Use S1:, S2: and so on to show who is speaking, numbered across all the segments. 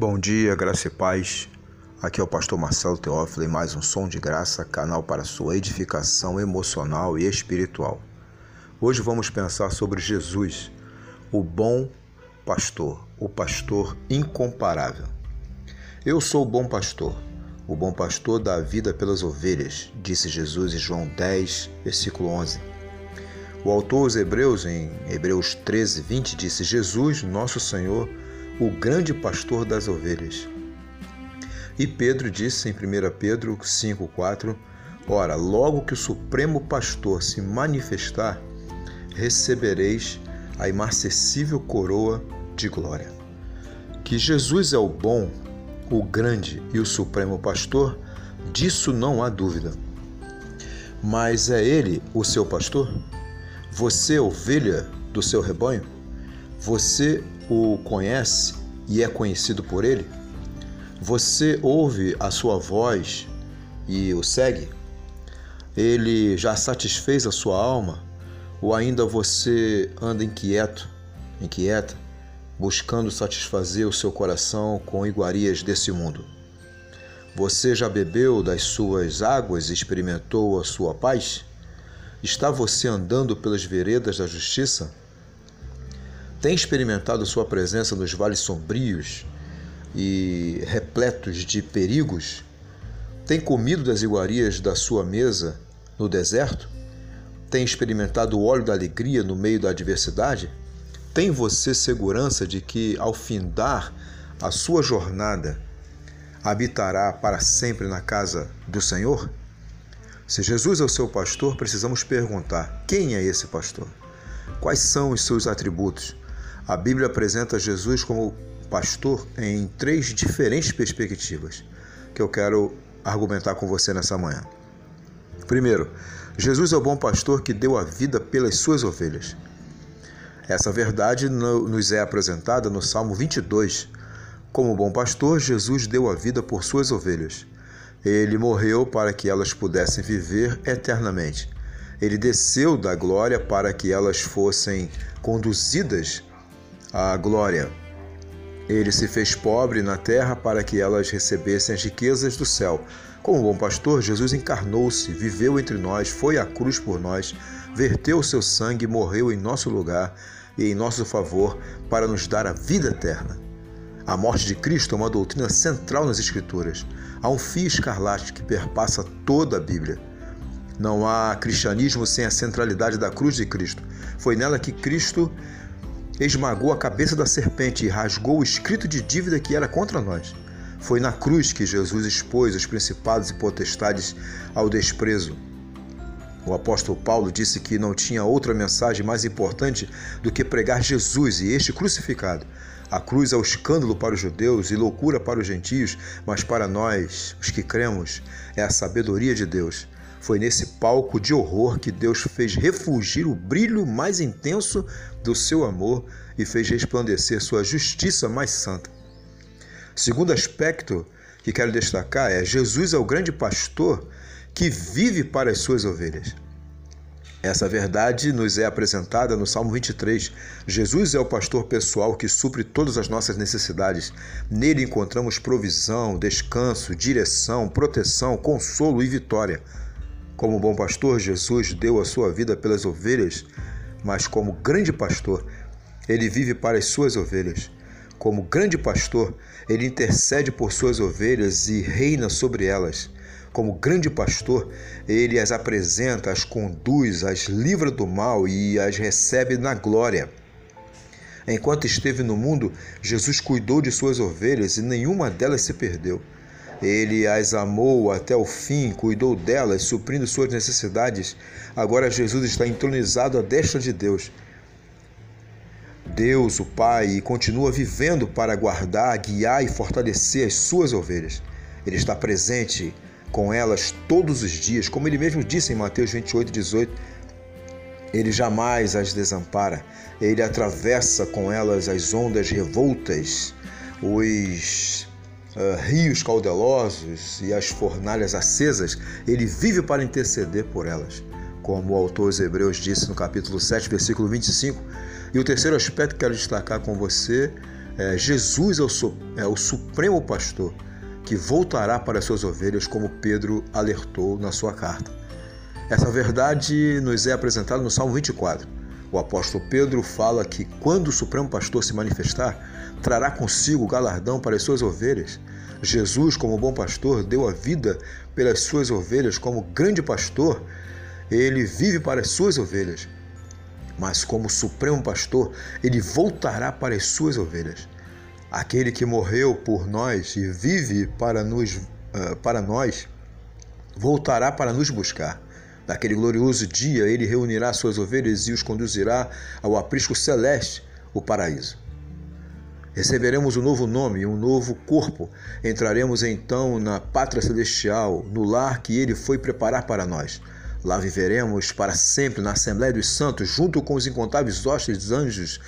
S1: Bom dia, graça e paz. Aqui é o pastor Marcelo Teófilo em mais um Som de Graça, canal para sua edificação emocional e espiritual. Hoje vamos pensar sobre Jesus, o bom pastor, o pastor incomparável. Eu sou o bom pastor, o bom pastor dá vida pelas ovelhas, disse Jesus em João 10, versículo 11. O autor aos Hebreus, em Hebreus 13, 20, disse: Jesus, nosso Senhor, o grande pastor das ovelhas. E Pedro disse em 1 Pedro 5,4: Ora, logo que o Supremo Pastor se manifestar, recebereis a imarcessível coroa de glória. Que Jesus é o bom, o grande e o Supremo Pastor, disso não há dúvida. Mas é Ele o seu pastor? Você, ovelha do seu rebanho? Você o conhece e é conhecido por ele? Você ouve a sua voz e o segue? Ele já satisfez a sua alma? Ou ainda você anda inquieto, inquieta, buscando satisfazer o seu coração com iguarias desse mundo? Você já bebeu das suas águas e experimentou a sua paz? Está você andando pelas veredas da justiça? Tem experimentado sua presença nos vales sombrios e repletos de perigos? Tem comido das iguarias da sua mesa no deserto? Tem experimentado o óleo da alegria no meio da adversidade? Tem você segurança de que, ao findar a sua jornada, habitará para sempre na casa do Senhor? Se Jesus é o seu pastor, precisamos perguntar: quem é esse pastor? Quais são os seus atributos? A Bíblia apresenta Jesus como pastor em três diferentes perspectivas que eu quero argumentar com você nessa manhã. Primeiro, Jesus é o bom pastor que deu a vida pelas suas ovelhas. Essa verdade nos é apresentada no Salmo 22. Como bom pastor, Jesus deu a vida por suas ovelhas. Ele morreu para que elas pudessem viver eternamente. Ele desceu da glória para que elas fossem conduzidas a glória. Ele se fez pobre na terra para que elas recebessem as riquezas do céu. Como bom pastor, Jesus encarnou-se, viveu entre nós, foi à cruz por nós, verteu o seu sangue, morreu em nosso lugar e em nosso favor para nos dar a vida eterna. A morte de Cristo é uma doutrina central nas Escrituras. Há um fio escarlate que perpassa toda a Bíblia. Não há cristianismo sem a centralidade da cruz de Cristo. Foi nela que Cristo esmagou a cabeça da serpente e rasgou o escrito de dívida que era contra nós. Foi na cruz que Jesus expôs os principados e potestades ao desprezo. O apóstolo Paulo disse que não tinha outra mensagem mais importante do que pregar Jesus e este crucificado. A cruz é o escândalo para os judeus e loucura para os gentios, mas para nós, os que cremos, é a sabedoria de Deus. Foi nesse palco de horror que Deus fez refugir o brilho mais intenso do seu amor e fez resplandecer sua justiça mais santa. Segundo aspecto que quero destacar é Jesus é o grande pastor que vive para as suas ovelhas. Essa verdade nos é apresentada no Salmo 23. Jesus é o pastor pessoal que supre todas as nossas necessidades. Nele encontramos provisão, descanso, direção, proteção, consolo e vitória. Como bom pastor, Jesus deu a sua vida pelas ovelhas, mas como grande pastor, ele vive para as suas ovelhas. Como grande pastor, ele intercede por suas ovelhas e reina sobre elas. Como grande pastor, ele as apresenta, as conduz, as livra do mal e as recebe na glória. Enquanto esteve no mundo, Jesus cuidou de suas ovelhas e nenhuma delas se perdeu. Ele as amou até o fim, cuidou delas, suprindo suas necessidades. Agora Jesus está entronizado à destra de Deus. Deus, o Pai, continua vivendo para guardar, guiar e fortalecer as suas ovelhas. Ele está presente com elas todos os dias, como ele mesmo disse em Mateus 28, 18. Ele jamais as desampara, ele atravessa com elas as ondas revoltas, os uh, rios caudelosos e as fornalhas acesas, ele vive para interceder por elas, como o autor dos Hebreus disse no capítulo 7, versículo 25. E o terceiro aspecto que quero destacar com você É, Jesus é o, é o supremo pastor que voltará para as suas ovelhas, como Pedro alertou na sua carta. Essa verdade nos é apresentada no Salmo 24. O apóstolo Pedro fala que quando o Supremo Pastor se manifestar, trará consigo galardão para as suas ovelhas. Jesus, como bom pastor, deu a vida pelas suas ovelhas, como grande pastor, ele vive para as suas ovelhas. Mas como supremo pastor, ele voltará para as suas ovelhas. Aquele que morreu por nós e vive para, nos, uh, para nós, voltará para nos buscar. Naquele glorioso dia, ele reunirá suas ovelhas e os conduzirá ao aprisco celeste, o paraíso. Receberemos um novo nome um novo corpo. Entraremos então na pátria celestial, no lar que ele foi preparar para nós. Lá viveremos para sempre na Assembleia dos Santos, junto com os incontáveis hostes anjos,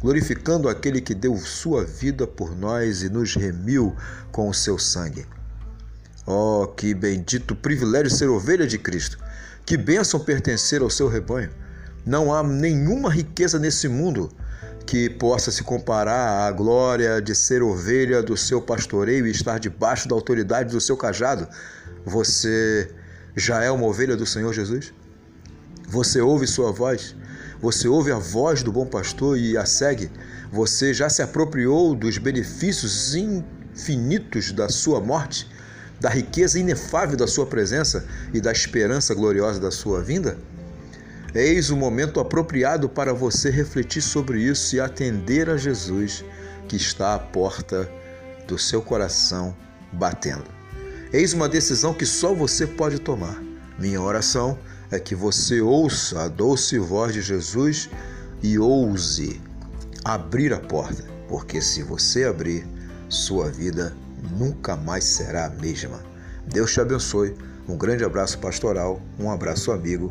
S1: glorificando aquele que deu sua vida por nós e nos remiu com o seu sangue. Oh, que bendito privilégio ser ovelha de Cristo! Que bênção pertencer ao seu rebanho. Não há nenhuma riqueza nesse mundo que possa se comparar à glória de ser ovelha do seu pastoreio e estar debaixo da autoridade do seu cajado. Você já é uma ovelha do Senhor Jesus? Você ouve sua voz? Você ouve a voz do bom pastor e a segue? Você já se apropriou dos benefícios infinitos da sua morte? da riqueza inefável da sua presença e da esperança gloriosa da sua vinda? Eis o momento apropriado para você refletir sobre isso e atender a Jesus que está à porta do seu coração batendo. Eis uma decisão que só você pode tomar. Minha oração é que você ouça a doce voz de Jesus e ouse abrir a porta, porque se você abrir, sua vida nunca mais será a mesma. Deus te abençoe. Um grande abraço pastoral, um abraço amigo,